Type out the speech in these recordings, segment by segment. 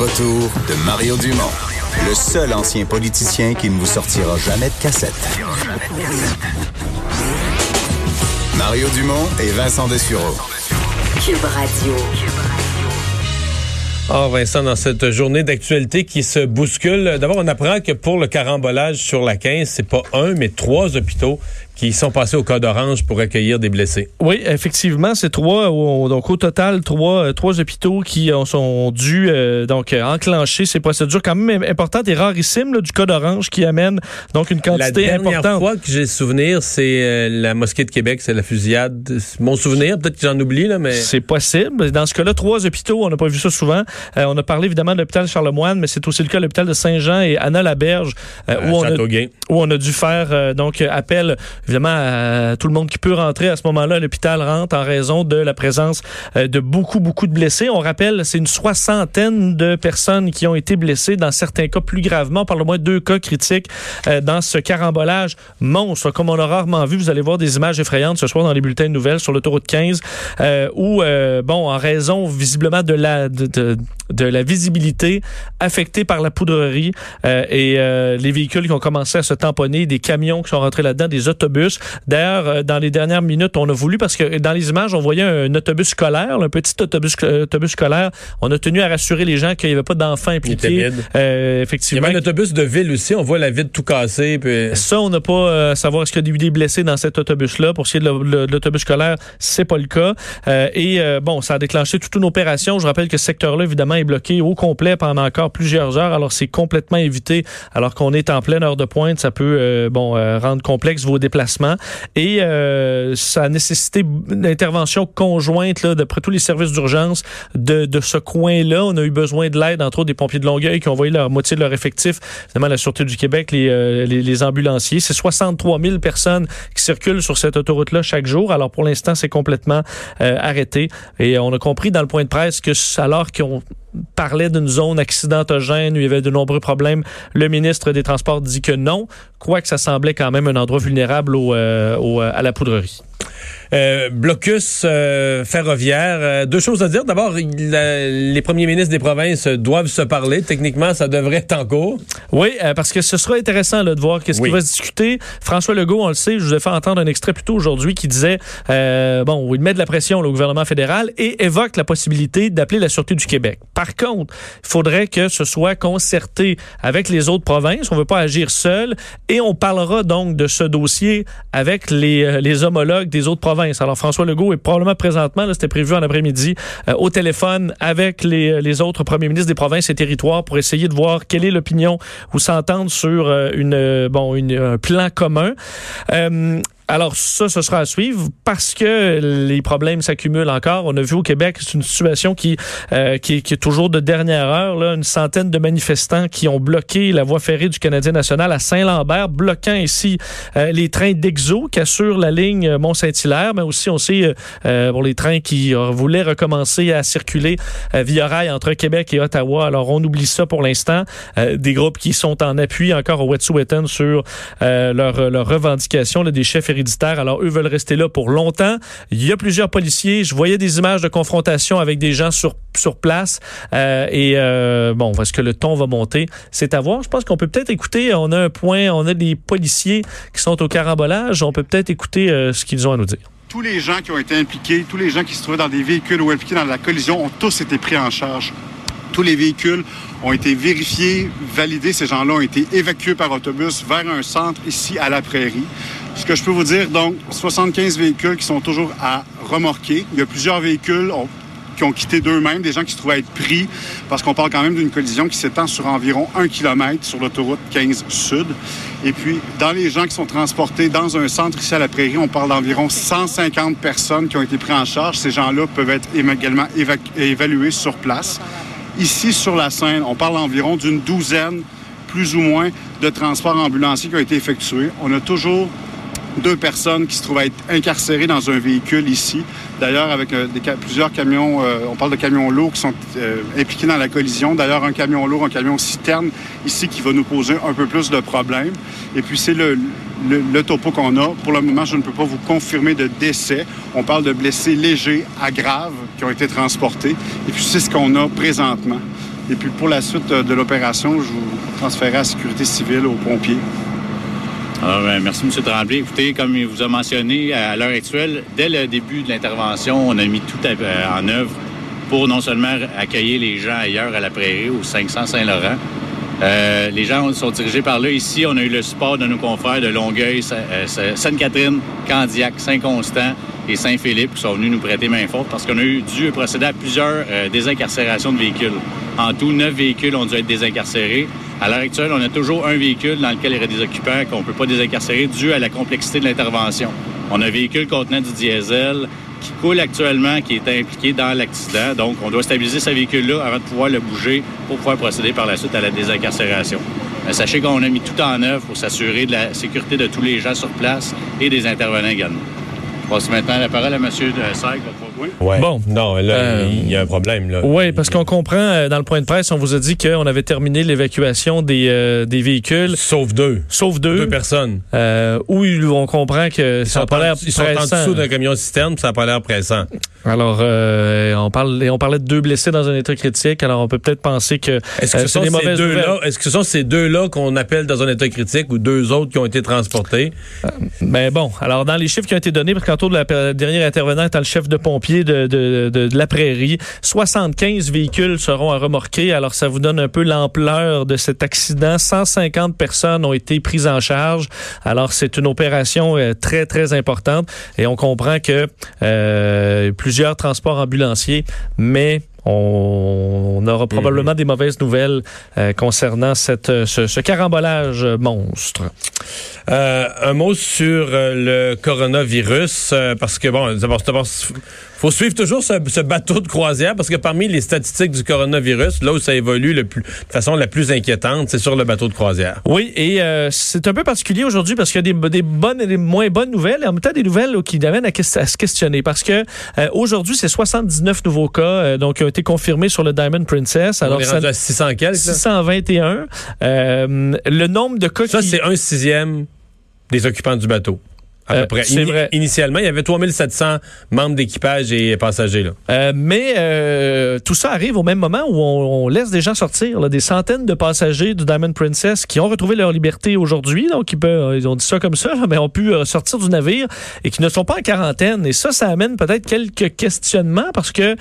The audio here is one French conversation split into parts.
Retour de Mario Dumont, le seul ancien politicien qui ne vous sortira jamais de cassette. Mario Dumont et Vincent Dessureau. Cube Radio. Oh Vincent, dans cette journée d'actualité qui se bouscule, d'abord on apprend que pour le carambolage sur la 15, c'est pas un mais trois hôpitaux qui sont passés au code orange pour accueillir des blessés. Oui, effectivement, c'est trois. Donc au total, trois, euh, trois hôpitaux qui sont dû euh, donc enclencher ces procédures quand même importantes et rarissimes là, du code orange qui amène donc une quantité la importante. dernière fois que j'ai souvenir, c'est euh, la mosquée de Québec, c'est la fusillade. Mon souvenir, peut-être que j'en oublie là, mais c'est possible. Dans ce cas-là, trois hôpitaux, on n'a pas vu ça souvent. on a parlé évidemment de l'hôpital Charlemagne, mais c'est aussi le cas de l'hôpital de Saint-Jean et Anna Laberge où, on a, où on a dû faire donc appel évidemment, tout le monde qui peut rentrer à ce moment-là à l'hôpital rentre en raison de la présence euh, de beaucoup, beaucoup de blessés. On rappelle, c'est une soixantaine de personnes qui ont été blessées, dans certains cas plus gravement, par le moins deux cas critiques euh, dans ce carambolage monstre, comme on a rarement vu. Vous allez voir des images effrayantes ce soir dans les bulletins de nouvelles sur l'autoroute 15, euh, où, bon, en raison visiblement de la, de la visibilité affectée par la poudrerie et les véhicules qui ont commencé à se tamponner, des camions qui sont rentrés là-dedans, des autobus. D'ailleurs, euh, dans les dernières minutes, on a voulu, parce que dans les images, on voyait un autobus scolaire, un petit autobus, autobus scolaire. On a tenu à rassurer les gens qu'il n'y avait pas d'enfants impliqués. Euh, effectivement. Il y avait un autobus de ville aussi. On voit la ville tout cassée. Puis... Ça, on n'a pas euh, à savoir est-ce qu'il y a eu des blessés dans cet autobus-là. Pour ce qui est de l'autobus scolaire, c'est pas le cas. Euh, et euh, bon, ça a déclenché toute une opération. Je rappelle que ce secteur-là, évidemment, est bloqué au complet pendant encore plusieurs heures. Alors, c'est complètement évité. Alors qu'on est en pleine heure de pointe, ça peut bon rendre complexe vos déplacements. Et euh, ça a nécessité une intervention conjointe d'après tous les services d'urgence de, de ce coin-là. On a eu besoin de l'aide, entre autres, des pompiers de Longueuil qui ont envoyé leur moitié de leur effectif, notamment la Sûreté du Québec, les, euh, les, ambulanciers. C'est 63 000 personnes qui circulent sur cette autoroute-là chaque jour. Alors, pour l'instant, c'est complètement euh, arrêté. Et on a compris dans le point de presse que alors qu'on parlait d'une zone accidentogène où il y avait de nombreux problèmes. Le ministre des Transports dit que non, quoique ça semblait quand même un endroit vulnérable au, euh, au, à la poudrerie. Euh, blocus euh, ferroviaire. Euh, deux choses à dire. D'abord, les premiers ministres des provinces doivent se parler. Techniquement, ça devrait être en cours. Oui, parce que ce sera intéressant là, de voir qu'est-ce qui va se discuter. François Legault, on le sait, je vous ai fait entendre un extrait plus tôt aujourd'hui qui disait, bon, il met de la pression là, au gouvernement fédéral et évoque la possibilité d'appeler la Sûreté du Québec. Par contre, il faudrait que ce soit concerté avec les autres provinces. On ne veut pas agir seul et on parlera donc de ce dossier avec les, les homologues des autres provinces alors, François Legault est probablement présentement, c'était prévu en après-midi, euh, au téléphone avec les, les, autres premiers ministres des provinces et territoires pour essayer de voir quelle est l'opinion ou s'entendre sur euh, une, euh, bon, une, un plan commun. Alors ça, ce sera à suivre parce que les problèmes s'accumulent encore. On a vu au Québec, c'est une situation qui, euh, qui, est toujours de dernière heure. Là, une centaine de manifestants qui ont bloqué la voie ferrée du Canadien national à Saint-Lambert, bloquant ici euh, les trains d'Exo qui assurent la ligne Mont-Saint-Hilaire, mais aussi on sait euh, pour les trains qui voulaient recommencer à circuler via rail entre Québec et Ottawa. Alors on oublie ça pour l'instant. des groupes qui sont en appui encore au Wet'suwet'en sur leur revendications, là, des chefs alors, eux veulent rester là pour longtemps. Il y a plusieurs policiers. Je voyais des images de confrontation avec des gens sur, place. Euh, et euh, bon, est-ce que le ton va monter? C'est à voir. Je pense qu'on peut peut-être écouter. On a un point, on a des policiers qui sont au carambolage. On peut peut-être écouter euh, ce qu'ils ont à nous dire tous les gens qui ont été impliqués, tous les gens qui se trouvaient dans des véhicules ou impliqués dans la collision ont tous été pris en charge. Tous les véhicules ont été vérifiés, validés. Ces gens-là ont été évacués par autobus vers un centre ici à la Prairie. Ce que je peux vous dire, donc, 75 véhicules qui sont toujours à remorquer. Il y a plusieurs véhicules qui ont quitté d'eux-mêmes, des gens qui se trouvaient être pris, parce qu'on parle quand même d'une collision qui s'étend sur environ un kilomètre sur l'autoroute 15 Sud. Et puis, dans les gens qui sont transportés dans un centre ici à la Prairie, on parle d'environ 150 personnes qui ont été prises en charge. Ces gens-là peuvent être également évalués sur place. Ici, sur la scène, on parle environ d'une douzaine, plus ou moins, de transports ambulanciers qui ont été effectués. On a toujours deux personnes qui se trouvent à être incarcérées dans un véhicule ici. D'ailleurs, avec euh, plusieurs camions, euh, on parle de camions lourds qui sont euh, impliqués dans la collision. D'ailleurs, un camion lourd, un camion citerne ici qui va nous poser un peu plus de problèmes. Et puis, c'est le, le, le, topo qu'on a. Pour le moment, je ne peux pas vous confirmer de décès. On parle de blessés légers à graves qui ont été transportés. Et puis, c'est ce qu'on a présentement. Et puis, pour la suite de l'opération, je vous transférerai à la sécurité civile, aux pompiers. Ben, merci, M. Tremblay. Écoutez, comme il vous a mentionné, à l'heure actuelle, dès le début de l'intervention, on a mis tout en œuvre pour non seulement accueillir les gens ailleurs à la prairie, au 500 Saint-Laurent. Euh, les gens sont dirigés par là. Ici, on a eu le support de nos confrères de Longueuil, Sainte-Catherine, Candiac, Saint-Constant et Saint-Philippe qui sont venus nous prêter main forte parce qu'on a eu dû procéder à plusieurs euh, désincarcérations de véhicules. En tout, neuf véhicules ont dû être désincarcérés. À l'heure actuelle, on a toujours un véhicule dans lequel il y aurait des occupants qu'on ne peut pas désincarcérer dû à la complexité de l'intervention. On a un véhicule contenant du diesel qui coule actuellement, qui est impliqué dans l'accident. Donc, on doit stabiliser ce véhicule-là avant de pouvoir le bouger pour pouvoir procéder par la suite à la désincarcération. Mais sachez qu'on a mis tout en œuvre pour s'assurer de la sécurité de tous les gens sur place et des intervenants également. Passe maintenant la parole à M. Saïk. Ouais. Bon. Non, là, euh, il y a un problème. Là. Oui, parce qu'on comprend, euh, dans le point de presse, on vous a dit qu'on avait terminé l'évacuation des, euh, des véhicules. Sauf deux. Sauf deux. Deux personnes. Euh, où on comprend que ça n'a pas l'air Ils sont en dessous d'un camion citerne, ça n'a pas l'air pressant. Alors, euh, on, parle, on parlait de deux blessés dans un état critique. Alors, on peut peut-être penser que est-ce que, ce sont ces deux-là, est-ce que ce sont ces deux-là qu'on appelle dans un état critique ou deux autres qui ont été transportés? mais bon, alors dans les chiffres qui ont été donnés, parce qu'en de la dernière intervenante étant le chef de de, la prairie, 75 véhicules seront à remorquer. Alors, ça vous donne un peu l'ampleur de cet accident. 150 personnes ont été prises en charge. Alors, c'est une opération très, très importante. Et on comprend que euh, plusieurs transports ambulanciers, mais on, aura probablement des mauvaises nouvelles euh, concernant cette, ce, ce, carambolage monstre. Euh, un mot sur euh, le coronavirus, euh, parce que bon, d'abord, faut suivre toujours ce, ce, bateau de croisière parce que parmi les statistiques du coronavirus, là où ça évolue le plus, de façon la plus inquiétante, c'est sur le bateau de croisière. Oui, et euh, c'est un peu particulier aujourd'hui parce qu'il y a des, des, bonnes et des moins bonnes nouvelles, et en même temps des nouvelles là, qui amènent à, à, se questionner. Parce que euh, aujourd'hui, c'est 79 nouveaux cas euh, donc qui ont été confirmés sur le Diamond Princess. Alors, On est rendu à 600 quelques. 621. le nombre de cas Ça, c'est un sixième des occupants du bateau. À peu près. C'est vrai. Initialement, il y avait 3700 membres d'équipage et passagers. Là. Euh, mais euh, tout ça arrive au même moment où on, on laisse des gens sortir. Là, des centaines de passagers du Diamond Princess qui ont retrouvé leur liberté aujourd'hui. Donc, ils, peuvent, ils ont dit ça comme ça, mais ont pu sortir du navire et qui ne sont pas en quarantaine. Et ça, ça amène peut-être quelques questionnements parce que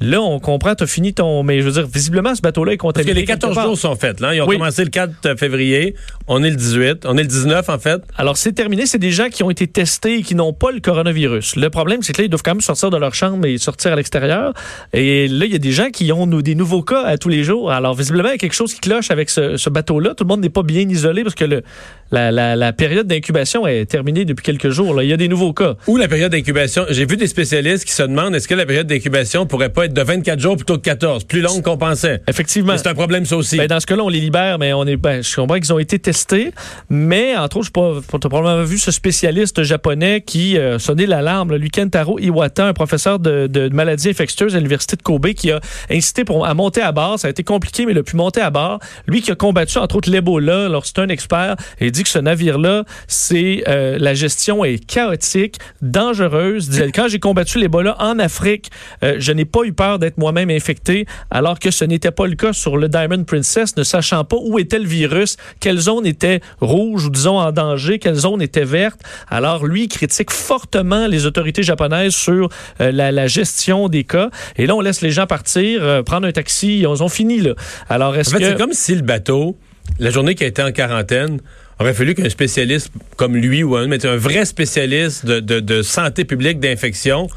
Là, on comprend, tu as fini ton. Mais je veux dire, visiblement, ce bateau-là est contaminé. Parce que les 14 jours sont faits. Là. Ils ont oui. commencé le 4 février. On est le 18. On est le 19, en fait. Alors, c'est terminé. C'est des gens qui ont été testés et qui n'ont pas le coronavirus. Le problème, c'est que là, ils doivent quand même sortir de leur chambre et sortir à l'extérieur. Et là, il y a des gens qui ont des nouveaux cas à tous les jours. Alors, visiblement, il y a quelque chose qui cloche avec ce, ce bateau-là. Tout le monde n'est pas bien isolé parce que le, la, la, la période d'incubation est terminée depuis quelques jours. Là. Il y a des nouveaux cas. Ou la période d'incubation. J'ai vu des spécialistes qui se demandent est-ce que la période d'incubation pourrait pas être de 24 jours plutôt que 14, plus longue qu'on pensait. Effectivement. C'est un problème ça aussi. Ben, dans ce cas-là, on les libère, mais on est, ben, je comprends qu'ils ont été testés, mais entre autres, je pas, as probablement vu ce spécialiste japonais qui euh, sonnait l'alarme, lui Kentaro Iwata, un professeur de, de, de maladies infectieuses à l'université de Kobe, qui a incité pour, à monter à bord. Ça a été compliqué, mais il a pu monter à bord. Lui qui a combattu entre autres l'Ebola, alors c'est un expert, et dit que ce navire-là, c'est euh, la gestion est chaotique, dangereuse. Quand j'ai combattu l'Ebola en Afrique, euh, je n'ai pas eu peur d'être moi-même infecté, alors que ce n'était pas le cas sur le Diamond Princess, ne sachant pas où était le virus, quelle zone était rouge ou disons en danger, quelle zone était verte. Alors lui critique fortement les autorités japonaises sur euh, la, la, gestion des cas. Et là, on laisse les gens partir, prendre un taxi, ils ont fini là. Alors est-ce en fait, que c'est comme si le bateau, la journée qui a été en quarantaine, aurait fallu qu'un spécialiste comme lui ou un, mais un vrai spécialiste de, de, de santé publique d'infection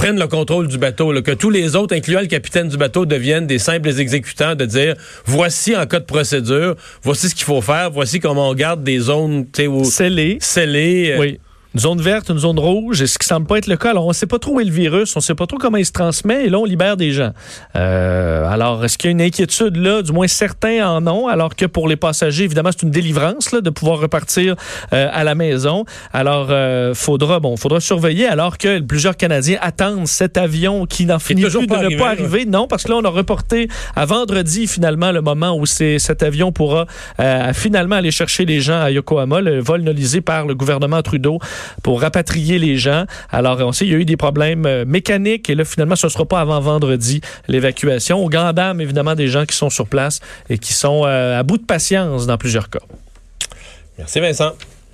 prennent le contrôle du bateau, là, que tous les autres, incluant le capitaine du bateau, deviennent des simples exécutants, de dire voici en cas de procédure, voici ce qu'il faut faire, voici comment on garde des zones où, scellées. scellées. Oui. Une zone verte, une zone rouge, et ce qui semble pas être le cas? Alors, on ne sait pas trop où est le virus, on ne sait pas trop comment il se transmet, et là, on libère des gens. Euh, alors, est-ce qu'il y a une inquiétude là? Du moins, certains en ont, alors que pour les passagers, évidemment, c'est une délivrance là, de pouvoir repartir euh, à la maison. Alors, euh, faudra, bon, faudra surveiller, alors que plusieurs Canadiens attendent cet avion qui n'en finit plus de ne pas arriver. Non, parce que là, on a reporté à vendredi, finalement, le moment où cet avion pourra euh, finalement aller chercher les gens à Yokohama, le vol nolisé par le gouvernement Trudeau pour rapatrier les gens. Alors, on sait, il y a eu des problèmes euh, mécaniques et là, finalement, ce ne sera pas avant vendredi l'évacuation. Au grand dam, évidemment, des gens qui sont sur place et qui sont euh, à bout de patience dans plusieurs cas. Merci, Vincent.